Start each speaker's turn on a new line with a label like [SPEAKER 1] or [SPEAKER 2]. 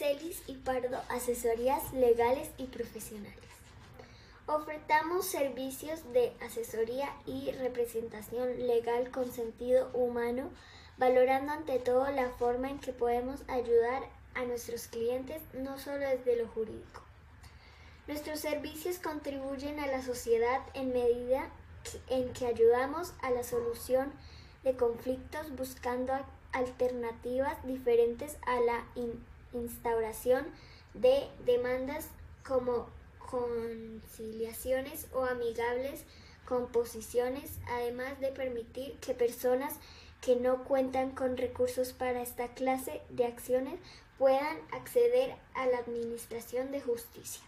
[SPEAKER 1] Celis y Pardo Asesorías Legales y Profesionales. Ofertamos servicios de asesoría y representación legal con sentido humano, valorando ante todo la forma en que podemos ayudar a nuestros clientes, no solo desde lo jurídico. Nuestros servicios contribuyen a la sociedad en medida en que ayudamos a la solución de conflictos buscando alternativas diferentes a la instauración de demandas como conciliaciones o amigables composiciones, además de permitir que personas que no cuentan con recursos para esta clase de acciones puedan acceder a la administración de justicia.